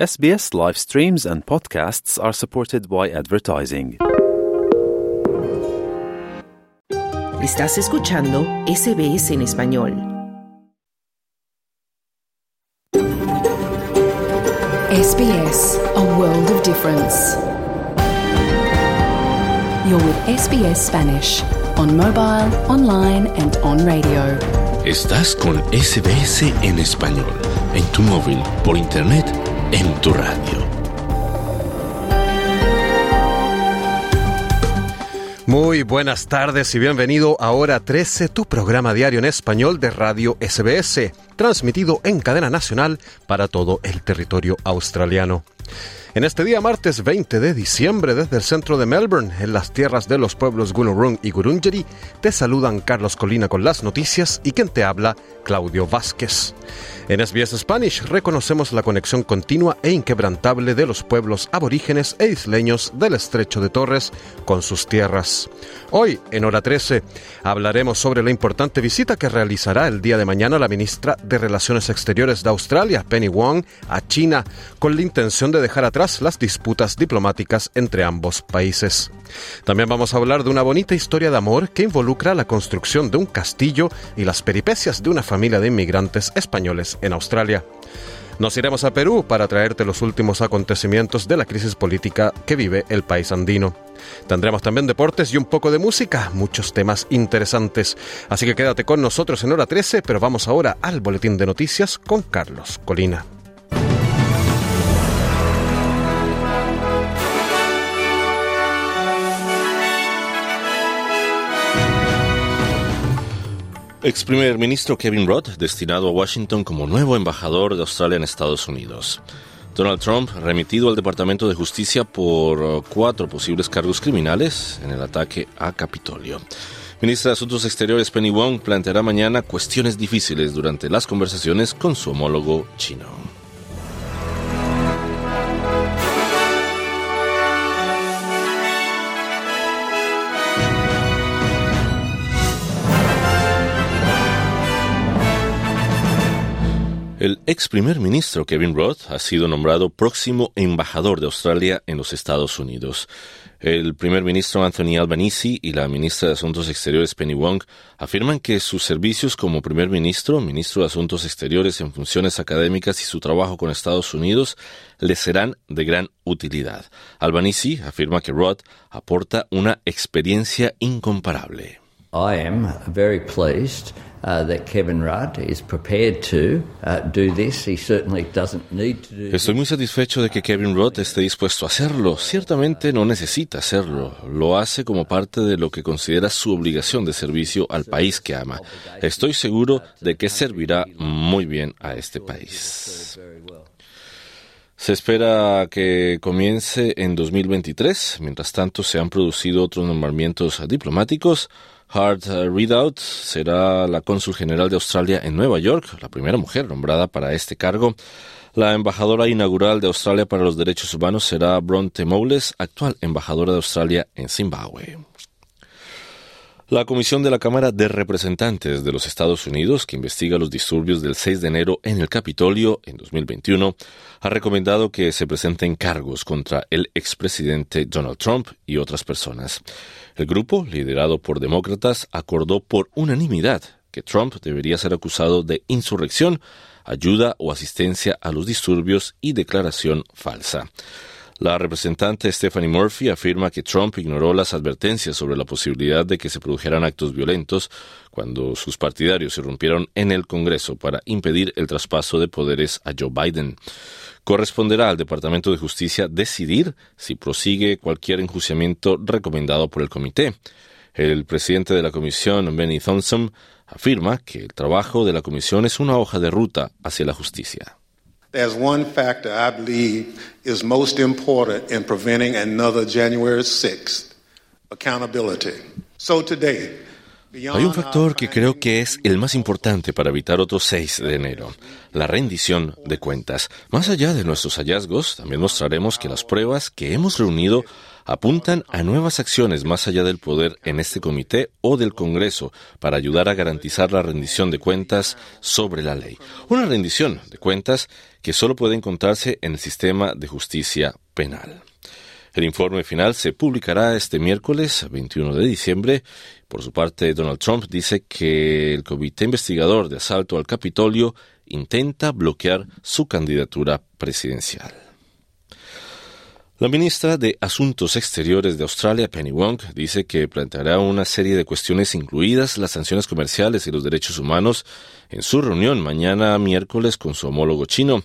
SBS live streams and podcasts are supported by advertising. Estás escuchando SBS en español. SBS, a world of difference. You're with SBS Spanish on mobile, online and on radio. Estás con SBS en español, en tu móvil, por internet, en tu radio. Muy buenas tardes y bienvenido a Hora 13, tu programa diario en español de Radio SBS, transmitido en cadena nacional para todo el territorio australiano. En este día martes 20 de diciembre desde el centro de Melbourne, en las tierras de los pueblos Gulurung y Gurungeri, te saludan Carlos Colina con las noticias y quien te habla, Claudio Vázquez. En SBS Spanish reconocemos la conexión continua e inquebrantable de los pueblos aborígenes e isleños del estrecho de Torres con sus tierras. Hoy, en hora 13, hablaremos sobre la importante visita que realizará el día de mañana la ministra de Relaciones Exteriores de Australia, Penny Wong, a China, con la intención de dejar atrás las disputas diplomáticas entre ambos países. También vamos a hablar de una bonita historia de amor que involucra la construcción de un castillo y las peripecias de una familia de inmigrantes españoles en Australia. Nos iremos a Perú para traerte los últimos acontecimientos de la crisis política que vive el país andino. Tendremos también deportes y un poco de música, muchos temas interesantes. Así que quédate con nosotros en hora 13, pero vamos ahora al boletín de noticias con Carlos Colina. Ex primer ministro Kevin Rudd, destinado a Washington como nuevo embajador de Australia en Estados Unidos. Donald Trump, remitido al Departamento de Justicia por uh, cuatro posibles cargos criminales en el ataque a Capitolio. Ministra de Asuntos Exteriores Penny Wong planteará mañana cuestiones difíciles durante las conversaciones con su homólogo chino. El ex primer ministro Kevin Rudd ha sido nombrado próximo embajador de Australia en los Estados Unidos. El primer ministro Anthony Albanese y la ministra de Asuntos Exteriores Penny Wong afirman que sus servicios como primer ministro, ministro de Asuntos Exteriores en funciones académicas y su trabajo con Estados Unidos le serán de gran utilidad. Albanese afirma que Rudd aporta una experiencia incomparable. I am very pleased that Kevin Rudd is prepared to do this. He certainly doesn't need to do Estoy muy satisfecho de que Kevin Rudd esté dispuesto a hacerlo. Ciertamente no necesita hacerlo. Lo hace como parte de lo que considera su obligación de servicio al país que ama. Estoy seguro de que servirá muy bien a este país. Se espera que comience en 2023. Mientras tanto, se han producido otros nombramientos diplomáticos. Hart Readout será la cónsul general de Australia en Nueva York, la primera mujer nombrada para este cargo. La embajadora inaugural de Australia para los Derechos Humanos será Bronte Moules, actual embajadora de Australia en Zimbabue. La Comisión de la Cámara de Representantes de los Estados Unidos, que investiga los disturbios del 6 de enero en el Capitolio en 2021, ha recomendado que se presenten cargos contra el expresidente Donald Trump y otras personas. El grupo, liderado por demócratas, acordó por unanimidad que Trump debería ser acusado de insurrección, ayuda o asistencia a los disturbios y declaración falsa. La representante Stephanie Murphy afirma que Trump ignoró las advertencias sobre la posibilidad de que se produjeran actos violentos cuando sus partidarios se rompieron en el Congreso para impedir el traspaso de poderes a Joe Biden. Corresponderá al Departamento de Justicia decidir si prosigue cualquier enjuiciamiento recomendado por el comité. El presidente de la comisión, Benny Thompson, afirma que el trabajo de la comisión es una hoja de ruta hacia la justicia. There's one factor I believe is most important in preventing another January 6th accountability. So today, Hay un factor que creo que es el más importante para evitar otro 6 de enero, la rendición de cuentas. Más allá de nuestros hallazgos, también mostraremos que las pruebas que hemos reunido apuntan a nuevas acciones más allá del poder en este comité o del Congreso para ayudar a garantizar la rendición de cuentas sobre la ley. Una rendición de cuentas que solo puede encontrarse en el sistema de justicia penal. El informe final se publicará este miércoles 21 de diciembre. Por su parte, Donald Trump dice que el comité investigador de asalto al Capitolio intenta bloquear su candidatura presidencial. La ministra de Asuntos Exteriores de Australia, Penny Wong, dice que planteará una serie de cuestiones incluidas las sanciones comerciales y los derechos humanos en su reunión mañana miércoles con su homólogo chino.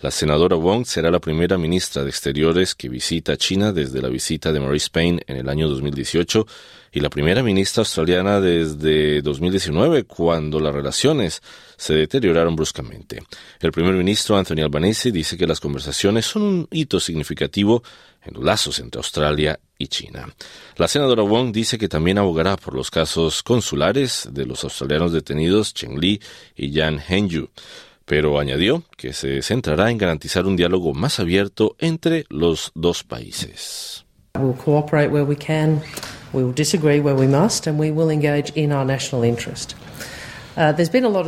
La senadora Wong será la primera ministra de Exteriores que visita China desde la visita de Maurice Payne en el año 2018 y la primera ministra australiana desde 2019, cuando las relaciones se deterioraron bruscamente. El primer ministro Anthony Albanese dice que las conversaciones son un hito significativo en los lazos entre Australia y China. La senadora Wong dice que también abogará por los casos consulares de los australianos detenidos Chen Li y Yan Hengyu pero añadió que se centrará en garantizar un diálogo más abierto entre los dos países.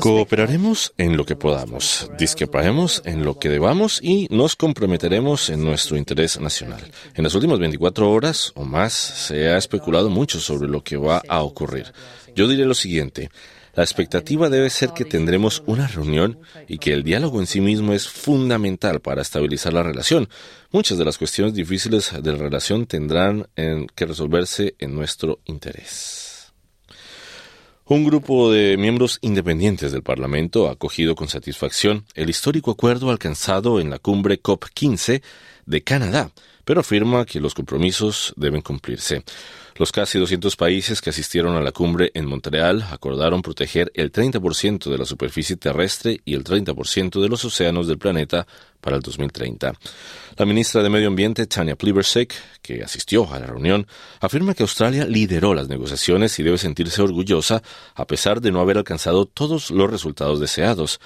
Cooperaremos en lo que podamos, discreparemos en lo que debamos y nos comprometeremos en nuestro interés nacional. En las últimas 24 horas o más se ha especulado mucho sobre lo que va a ocurrir. Yo diré lo siguiente. La expectativa debe ser que tendremos una reunión y que el diálogo en sí mismo es fundamental para estabilizar la relación. Muchas de las cuestiones difíciles de la relación tendrán que resolverse en nuestro interés. Un grupo de miembros independientes del Parlamento ha acogido con satisfacción el histórico acuerdo alcanzado en la cumbre COP15 de Canadá, pero afirma que los compromisos deben cumplirse. Los casi 200 países que asistieron a la cumbre en Montreal acordaron proteger el 30% de la superficie terrestre y el 30% de los océanos del planeta para el 2030. La ministra de Medio Ambiente, Tanya Plibersek, que asistió a la reunión, afirma que Australia lideró las negociaciones y debe sentirse orgullosa a pesar de no haber alcanzado todos los resultados deseados.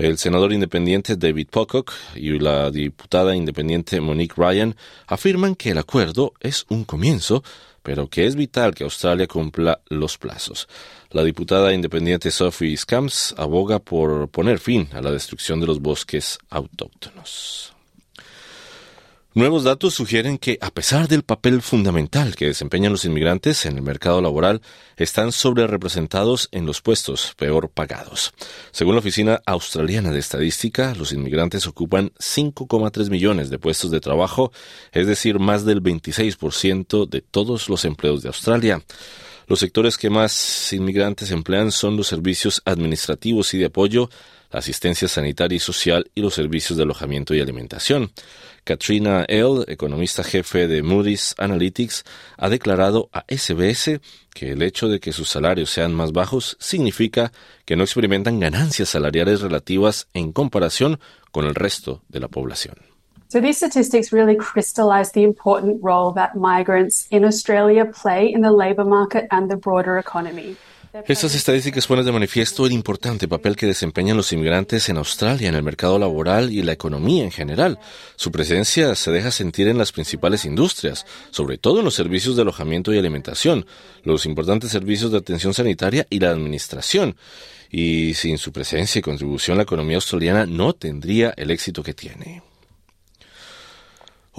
El senador independiente David Pocock y la diputada independiente Monique Ryan afirman que el acuerdo es un comienzo pero que es vital que Australia cumpla los plazos. La diputada independiente Sophie Scams aboga por poner fin a la destrucción de los bosques autóctonos. Nuevos datos sugieren que, a pesar del papel fundamental que desempeñan los inmigrantes en el mercado laboral, están sobrerepresentados en los puestos peor pagados. Según la Oficina Australiana de Estadística, los inmigrantes ocupan 5,3 millones de puestos de trabajo, es decir, más del 26% de todos los empleos de Australia. Los sectores que más inmigrantes emplean son los servicios administrativos y de apoyo, la asistencia sanitaria y social y los servicios de alojamiento y alimentación. Katrina L., economista jefe de Moody's Analytics, ha declarado a SBS que el hecho de que sus salarios sean más bajos significa que no experimentan ganancias salariales relativas en comparación con el resto de la población. So these statistics really crystallize the important role that migrants in Australia play in the labour market and the broader economy. Estas estadísticas ponen de manifiesto el importante papel que desempeñan los inmigrantes en Australia en el mercado laboral y la economía en general. Su presencia se deja sentir en las principales industrias, sobre todo en los servicios de alojamiento y alimentación, los importantes servicios de atención sanitaria y la administración. Y sin su presencia y contribución la economía australiana no tendría el éxito que tiene.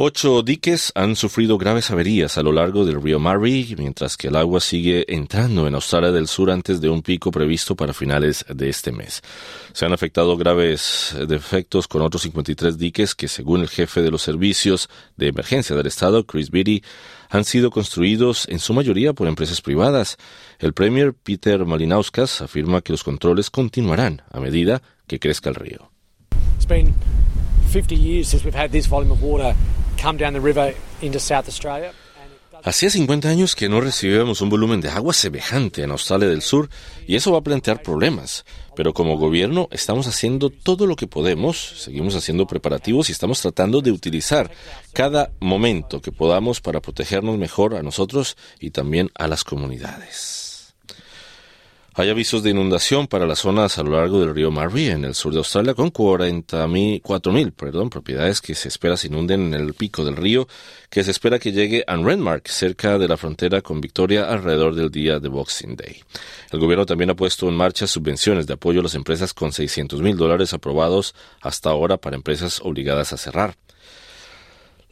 Ocho diques han sufrido graves averías a lo largo del río Murray, mientras que el agua sigue entrando en Australia del Sur antes de un pico previsto para finales de este mes. Se han afectado graves defectos con otros 53 diques que, según el jefe de los servicios de emergencia del Estado, Chris Beatty, han sido construidos en su mayoría por empresas privadas. El Premier Peter Malinauskas afirma que los controles continuarán a medida que crezca el río. 50 years since we've had this volume of water come down the river into South Australia. Hacía 50 años que no recibíamos un volumen de agua semejante en Australia del Sur y eso va a plantear problemas. Pero como gobierno estamos haciendo todo lo que podemos, seguimos haciendo preparativos y estamos tratando de utilizar cada momento que podamos para protegernos mejor a nosotros y también a las comunidades. Hay avisos de inundación para las zonas a lo largo del río Murray en el sur de Australia con 44.000 perdón, propiedades que se espera se inunden en el pico del río que se espera que llegue a Renmark cerca de la frontera con Victoria alrededor del día de Boxing Day. El gobierno también ha puesto en marcha subvenciones de apoyo a las empresas con 600 mil dólares aprobados hasta ahora para empresas obligadas a cerrar.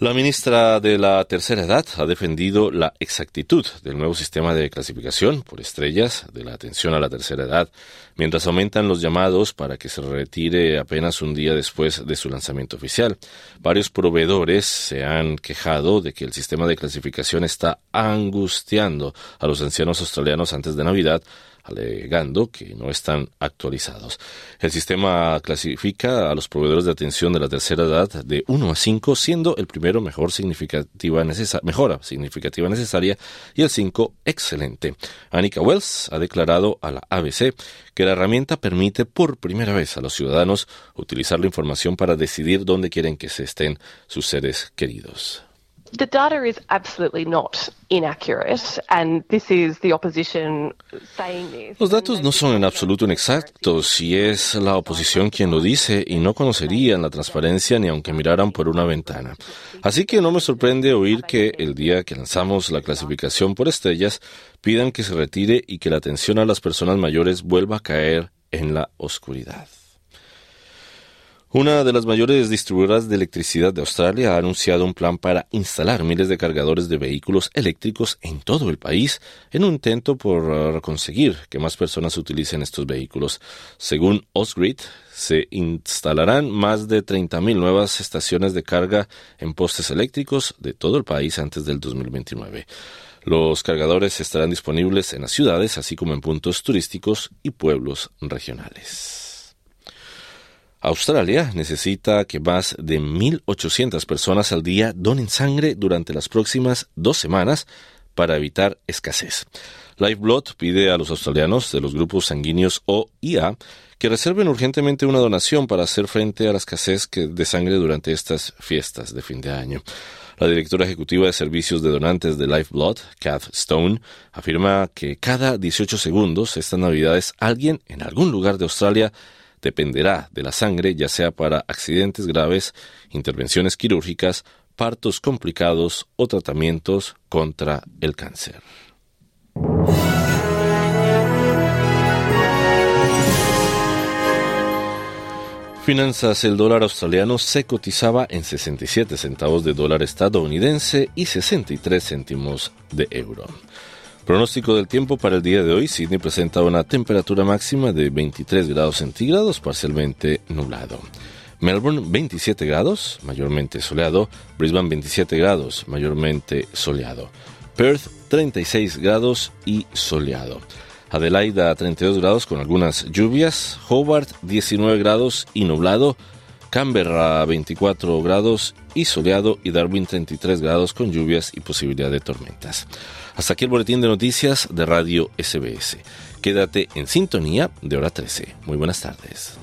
La ministra de la Tercera Edad ha defendido la exactitud del nuevo sistema de clasificación por estrellas de la atención a la tercera edad, mientras aumentan los llamados para que se retire apenas un día después de su lanzamiento oficial. Varios proveedores se han quejado de que el sistema de clasificación está angustiando a los ancianos australianos antes de Navidad, alegando que no están actualizados. El sistema clasifica a los proveedores de atención de la tercera edad de 1 a 5, siendo el primero mejor significativa mejora significativa necesaria y el 5 excelente. Annika Wells ha declarado a la ABC que la herramienta permite por primera vez a los ciudadanos utilizar la información para decidir dónde quieren que se estén sus seres queridos. The data is absolutely not inaccurate, and this is the opposition saying this. Los datos no son en absoluto inexactos y es la oposición quien lo dice y no conocerían la transparencia ni aunque miraran por una ventana. Así que no me sorprende oír que el día que lanzamos la clasificación por estrellas pidan que se retire y que la atención a las personas mayores vuelva a caer en la oscuridad. Una de las mayores distribuidoras de electricidad de Australia ha anunciado un plan para instalar miles de cargadores de vehículos eléctricos en todo el país en un intento por uh, conseguir que más personas utilicen estos vehículos. Según Osgrid, se instalarán más de 30.000 nuevas estaciones de carga en postes eléctricos de todo el país antes del 2029. Los cargadores estarán disponibles en las ciudades, así como en puntos turísticos y pueblos regionales. Australia necesita que más de 1.800 personas al día donen sangre durante las próximas dos semanas para evitar escasez. Lifeblood pide a los australianos de los grupos sanguíneos O y A que reserven urgentemente una donación para hacer frente a la escasez de sangre durante estas fiestas de fin de año. La directora ejecutiva de servicios de donantes de Lifeblood, Kath Stone, afirma que cada 18 segundos estas navidades alguien en algún lugar de Australia dependerá de la sangre, ya sea para accidentes graves, intervenciones quirúrgicas, partos complicados o tratamientos contra el cáncer. Finanzas, el dólar australiano se cotizaba en 67 centavos de dólar estadounidense y 63 céntimos de euro. Pronóstico del tiempo para el día de hoy. Sydney presenta una temperatura máxima de 23 grados centígrados, parcialmente nublado. Melbourne 27 grados, mayormente soleado. Brisbane 27 grados, mayormente soleado. Perth 36 grados y soleado. Adelaida 32 grados con algunas lluvias. Hobart 19 grados y nublado. Canberra 24 grados y soleado y Darwin 33 grados con lluvias y posibilidad de tormentas. Hasta aquí el boletín de noticias de Radio SBS. Quédate en sintonía de hora 13. Muy buenas tardes.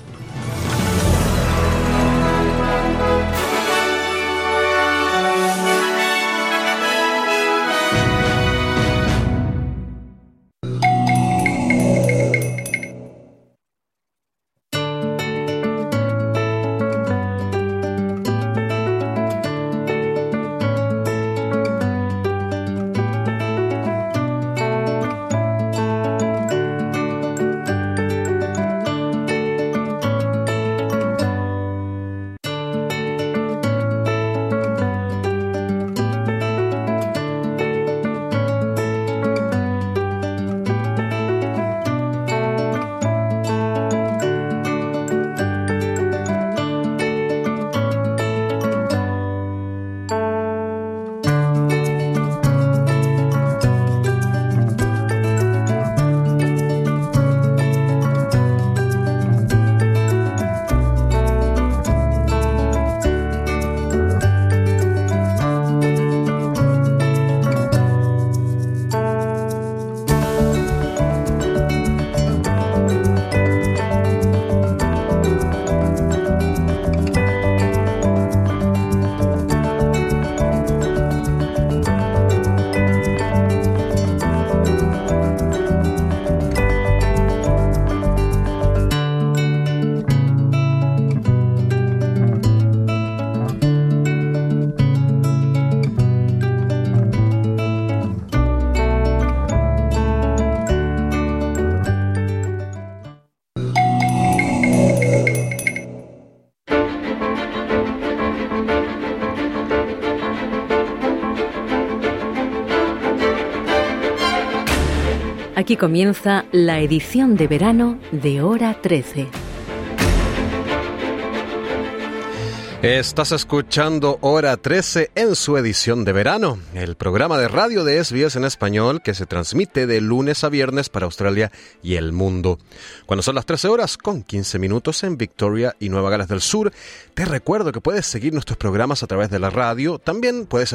Aquí comienza la edición de verano de Hora 13. Estás escuchando Hora 13 en su edición de verano, el programa de radio de SBS en español que se transmite de lunes a viernes para Australia y el mundo. Cuando son las 13 horas con 15 minutos en Victoria y Nueva Gales del Sur, te recuerdo que puedes seguir nuestros programas a través de la radio, también puedes